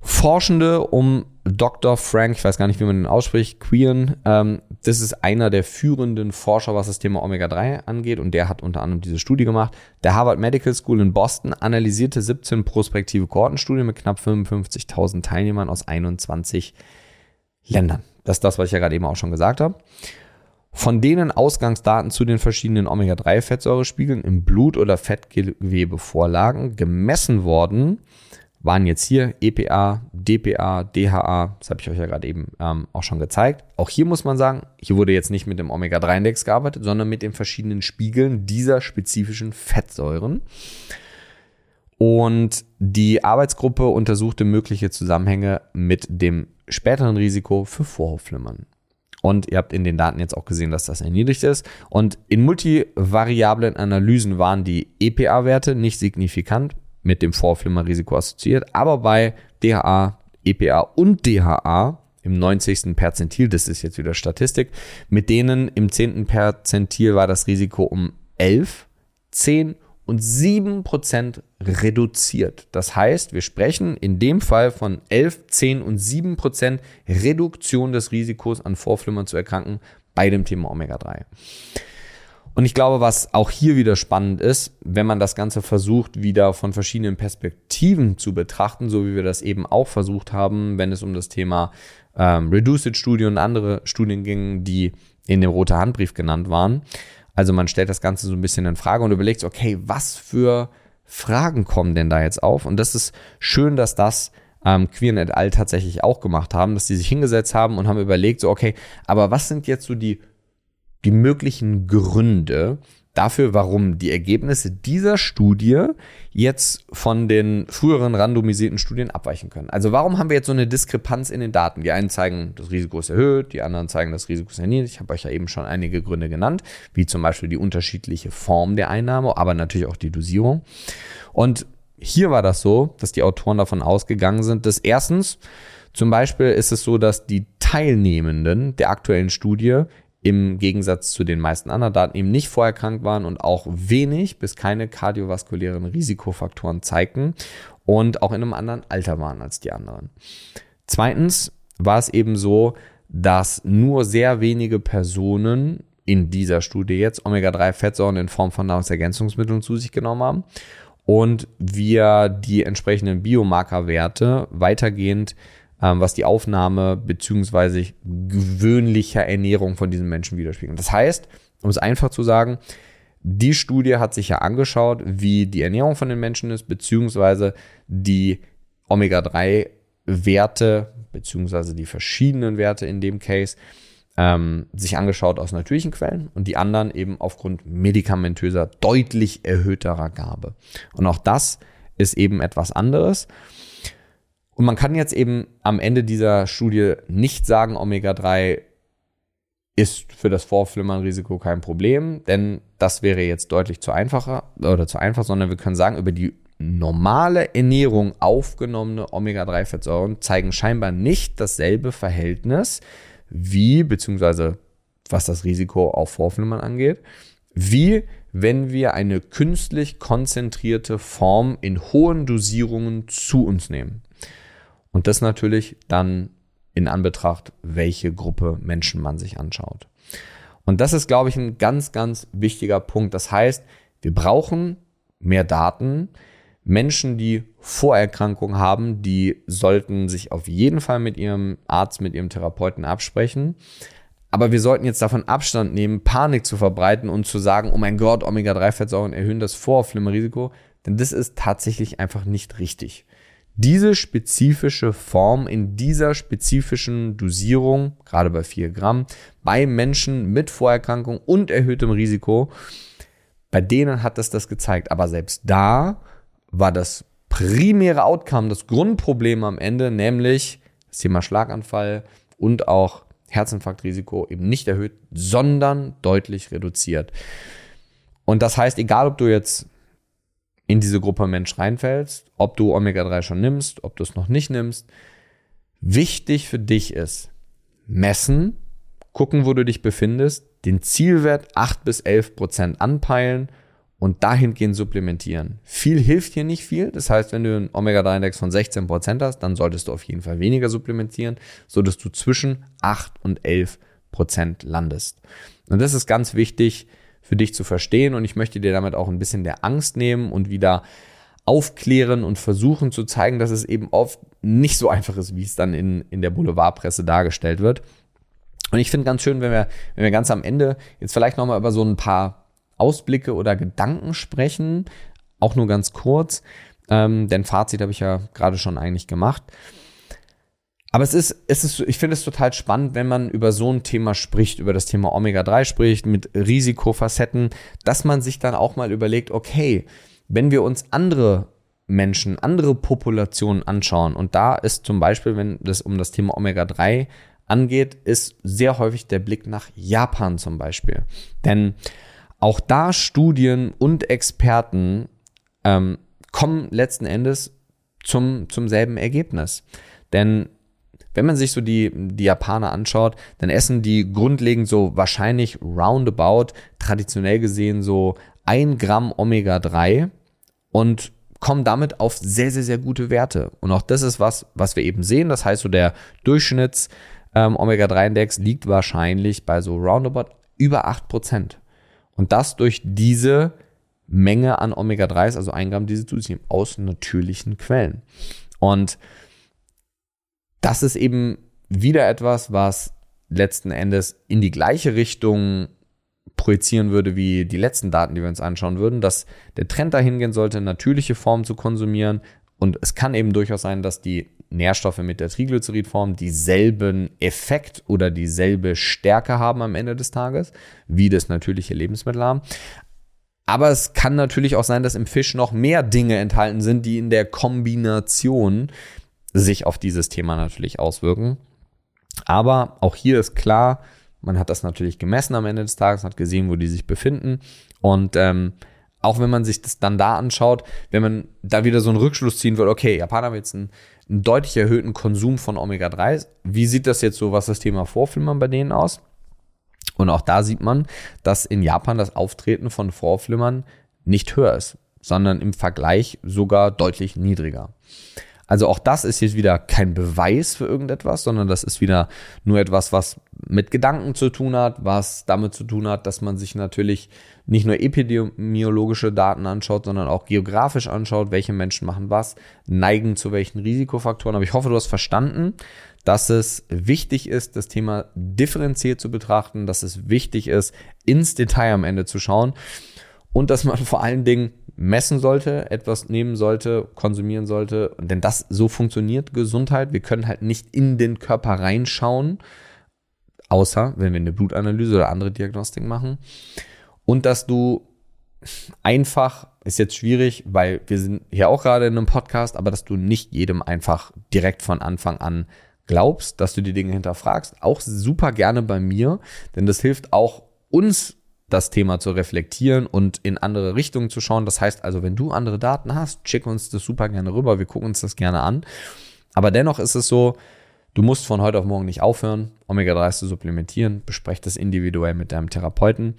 Forschende um Dr. Frank, ich weiß gar nicht, wie man den ausspricht, Queeren, ähm, das ist einer der führenden Forscher, was das Thema Omega-3 angeht und der hat unter anderem diese Studie gemacht. Der Harvard Medical School in Boston analysierte 17 prospektive Kohortenstudien mit knapp 55.000 Teilnehmern aus 21 Ländern. Das ist das, was ich ja gerade eben auch schon gesagt habe. Von denen Ausgangsdaten zu den verschiedenen Omega-3-Fettsäurespiegeln im Blut oder Fettgewebe vorlagen, gemessen worden waren jetzt hier EPA, DPA, DHA, das habe ich euch ja gerade eben ähm, auch schon gezeigt. Auch hier muss man sagen, hier wurde jetzt nicht mit dem Omega-3-Index gearbeitet, sondern mit den verschiedenen Spiegeln dieser spezifischen Fettsäuren. Und die Arbeitsgruppe untersuchte mögliche Zusammenhänge mit dem späteren Risiko für Vorhofflimmern. Und ihr habt in den Daten jetzt auch gesehen, dass das erniedrigt ist. Und in multivariablen Analysen waren die EPA-Werte nicht signifikant mit dem Vorflimmerrisiko assoziiert, aber bei DHA, EPA und DHA im 90. Perzentil, das ist jetzt wieder Statistik, mit denen im 10. Perzentil war das Risiko um 11, 10 und 7 Prozent reduziert. Das heißt, wir sprechen in dem Fall von 11, 10 und 7 Prozent Reduktion des Risikos an Vorflimmern zu erkranken bei dem Thema Omega-3. Und ich glaube, was auch hier wieder spannend ist, wenn man das Ganze versucht, wieder von verschiedenen Perspektiven zu betrachten, so wie wir das eben auch versucht haben, wenn es um das Thema ähm, Reduced-Studie und andere Studien ging, die in dem roten Handbrief genannt waren. Also man stellt das Ganze so ein bisschen in Frage und überlegt, okay, was für Fragen kommen denn da jetzt auf? Und das ist schön, dass das ähm, Queer et al. tatsächlich auch gemacht haben, dass die sich hingesetzt haben und haben überlegt, so, okay, aber was sind jetzt so die, die möglichen Gründe, dafür, warum die Ergebnisse dieser Studie jetzt von den früheren randomisierten Studien abweichen können. Also warum haben wir jetzt so eine Diskrepanz in den Daten? Die einen zeigen, das Risiko ist erhöht, die anderen zeigen, das Risiko ist erniedrigt. Ich habe euch ja eben schon einige Gründe genannt, wie zum Beispiel die unterschiedliche Form der Einnahme, aber natürlich auch die Dosierung. Und hier war das so, dass die Autoren davon ausgegangen sind, dass erstens zum Beispiel ist es so, dass die Teilnehmenden der aktuellen Studie im Gegensatz zu den meisten anderen Daten eben nicht vorerkrankt waren und auch wenig bis keine kardiovaskulären Risikofaktoren zeigten und auch in einem anderen Alter waren als die anderen. Zweitens war es eben so, dass nur sehr wenige Personen in dieser Studie jetzt Omega-3-Fettsäuren in Form von Nahrungsergänzungsmitteln zu sich genommen haben und wir die entsprechenden Biomarkerwerte weitergehend ähm, was die Aufnahme beziehungsweise gewöhnlicher Ernährung von diesen Menschen widerspiegeln. Das heißt, um es einfach zu sagen, die Studie hat sich ja angeschaut, wie die Ernährung von den Menschen ist, beziehungsweise die Omega-3-Werte, beziehungsweise die verschiedenen Werte in dem Case, ähm, sich angeschaut aus natürlichen Quellen und die anderen eben aufgrund medikamentöser, deutlich erhöhterer Gabe. Und auch das ist eben etwas anderes. Und man kann jetzt eben am Ende dieser Studie nicht sagen, Omega-3 ist für das Vorflimmernrisiko kein Problem, denn das wäre jetzt deutlich zu einfacher oder zu einfach, sondern wir können sagen, über die normale Ernährung aufgenommene Omega-3-Fettsäuren zeigen scheinbar nicht dasselbe Verhältnis wie, beziehungsweise was das Risiko auf Vorflimmern angeht, wie wenn wir eine künstlich konzentrierte Form in hohen Dosierungen zu uns nehmen. Und das natürlich dann in Anbetracht, welche Gruppe Menschen man sich anschaut. Und das ist, glaube ich, ein ganz, ganz wichtiger Punkt. Das heißt, wir brauchen mehr Daten. Menschen, die Vorerkrankungen haben, die sollten sich auf jeden Fall mit ihrem Arzt, mit ihrem Therapeuten absprechen. Aber wir sollten jetzt davon Abstand nehmen, Panik zu verbreiten und zu sagen, oh mein Gott, Omega-3-Fettsäuren erhöhen das Vorflimmerrisiko. Denn das ist tatsächlich einfach nicht richtig diese spezifische Form in dieser spezifischen Dosierung, gerade bei 4 Gramm, bei Menschen mit Vorerkrankung und erhöhtem Risiko, bei denen hat es das gezeigt. Aber selbst da war das primäre Outcome, das Grundproblem am Ende, nämlich das Thema Schlaganfall und auch Herzinfarktrisiko eben nicht erhöht, sondern deutlich reduziert. Und das heißt, egal ob du jetzt in diese Gruppe Mensch reinfällst, ob du Omega-3 schon nimmst, ob du es noch nicht nimmst. Wichtig für dich ist, messen, gucken, wo du dich befindest, den Zielwert 8 bis 11 Prozent anpeilen und dahingehend supplementieren. Viel hilft hier nicht viel. Das heißt, wenn du einen Omega-3-Index von 16 Prozent hast, dann solltest du auf jeden Fall weniger supplementieren, sodass du zwischen 8 und 11 Prozent landest. Und das ist ganz wichtig, für dich zu verstehen. Und ich möchte dir damit auch ein bisschen der Angst nehmen und wieder aufklären und versuchen zu zeigen, dass es eben oft nicht so einfach ist, wie es dann in, in der Boulevardpresse dargestellt wird. Und ich finde ganz schön, wenn wir, wenn wir ganz am Ende jetzt vielleicht nochmal über so ein paar Ausblicke oder Gedanken sprechen, auch nur ganz kurz, ähm, denn Fazit habe ich ja gerade schon eigentlich gemacht. Aber es ist, es ist, ich finde es total spannend, wenn man über so ein Thema spricht, über das Thema Omega-3 spricht, mit Risikofacetten, dass man sich dann auch mal überlegt, okay, wenn wir uns andere Menschen andere Populationen anschauen, und da ist zum Beispiel, wenn es um das Thema Omega-3 angeht, ist sehr häufig der Blick nach Japan zum Beispiel. Denn auch da Studien und Experten ähm, kommen letzten Endes zum, zum selben Ergebnis. Denn wenn man sich so die, die Japaner anschaut, dann essen die grundlegend so wahrscheinlich roundabout, traditionell gesehen so ein Gramm Omega-3 und kommen damit auf sehr, sehr, sehr gute Werte. Und auch das ist was, was wir eben sehen. Das heißt, so der Durchschnitts ähm, Omega-3-Index liegt wahrscheinlich bei so roundabout über 8%. Und das durch diese Menge an Omega-3s, also 1 Gramm diese zuziehen, aus natürlichen Quellen. Und das ist eben wieder etwas, was letzten Endes in die gleiche Richtung projizieren würde wie die letzten Daten, die wir uns anschauen würden, dass der Trend dahin gehen sollte, natürliche Formen zu konsumieren. Und es kann eben durchaus sein, dass die Nährstoffe mit der Triglyceridform dieselben Effekt oder dieselbe Stärke haben am Ende des Tages, wie das natürliche Lebensmittel haben. Aber es kann natürlich auch sein, dass im Fisch noch mehr Dinge enthalten sind, die in der Kombination sich auf dieses Thema natürlich auswirken. Aber auch hier ist klar, man hat das natürlich gemessen am Ende des Tages, hat gesehen, wo die sich befinden. Und ähm, auch wenn man sich das dann da anschaut, wenn man da wieder so einen Rückschluss ziehen würde, okay, Japaner haben jetzt einen, einen deutlich erhöhten Konsum von Omega-3. Wie sieht das jetzt so, was das Thema Vorflimmern bei denen aus? Und auch da sieht man, dass in Japan das Auftreten von Vorflimmern nicht höher ist, sondern im Vergleich sogar deutlich niedriger. Also auch das ist jetzt wieder kein Beweis für irgendetwas, sondern das ist wieder nur etwas, was mit Gedanken zu tun hat, was damit zu tun hat, dass man sich natürlich nicht nur epidemiologische Daten anschaut, sondern auch geografisch anschaut, welche Menschen machen was, neigen zu welchen Risikofaktoren. Aber ich hoffe, du hast verstanden, dass es wichtig ist, das Thema differenziert zu betrachten, dass es wichtig ist, ins Detail am Ende zu schauen und dass man vor allen Dingen messen sollte, etwas nehmen sollte, konsumieren sollte. Denn das so funktioniert Gesundheit. Wir können halt nicht in den Körper reinschauen, außer wenn wir eine Blutanalyse oder andere Diagnostik machen. Und dass du einfach, ist jetzt schwierig, weil wir sind hier auch gerade in einem Podcast, aber dass du nicht jedem einfach direkt von Anfang an glaubst, dass du die Dinge hinterfragst. Auch super gerne bei mir, denn das hilft auch uns das Thema zu reflektieren und in andere Richtungen zu schauen. Das heißt also, wenn du andere Daten hast, schick uns das super gerne rüber. Wir gucken uns das gerne an. Aber dennoch ist es so, du musst von heute auf morgen nicht aufhören, Omega-3 zu supplementieren. Besprecht das individuell mit deinem Therapeuten.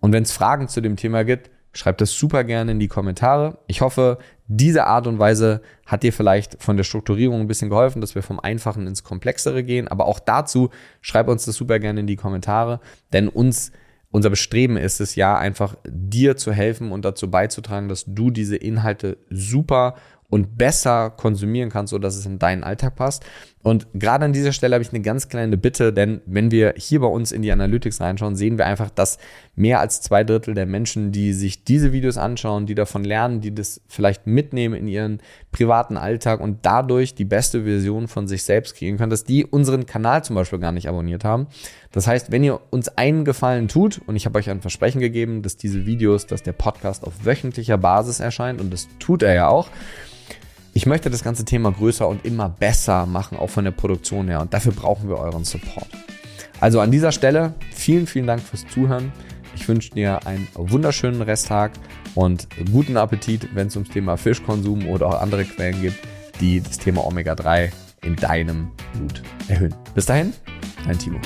Und wenn es Fragen zu dem Thema gibt, schreib das super gerne in die Kommentare. Ich hoffe, diese Art und Weise hat dir vielleicht von der Strukturierung ein bisschen geholfen, dass wir vom Einfachen ins Komplexere gehen. Aber auch dazu schreib uns das super gerne in die Kommentare, denn uns unser Bestreben ist es ja einfach, dir zu helfen und dazu beizutragen, dass du diese Inhalte super und besser konsumieren kannst, so dass es in deinen Alltag passt. Und gerade an dieser Stelle habe ich eine ganz kleine Bitte, denn wenn wir hier bei uns in die Analytics reinschauen, sehen wir einfach, dass mehr als zwei Drittel der Menschen, die sich diese Videos anschauen, die davon lernen, die das vielleicht mitnehmen in ihren privaten Alltag und dadurch die beste Version von sich selbst kriegen können, dass die unseren Kanal zum Beispiel gar nicht abonniert haben. Das heißt, wenn ihr uns einen Gefallen tut, und ich habe euch ein Versprechen gegeben, dass diese Videos, dass der Podcast auf wöchentlicher Basis erscheint, und das tut er ja auch, ich möchte das ganze Thema größer und immer besser machen, auch von der Produktion her. Und dafür brauchen wir euren Support. Also an dieser Stelle vielen, vielen Dank fürs Zuhören. Ich wünsche dir einen wunderschönen Resttag und guten Appetit, wenn es ums Thema Fischkonsum oder auch andere Quellen gibt, die das Thema Omega-3 in deinem Blut erhöhen. Bis dahin, dein Timo.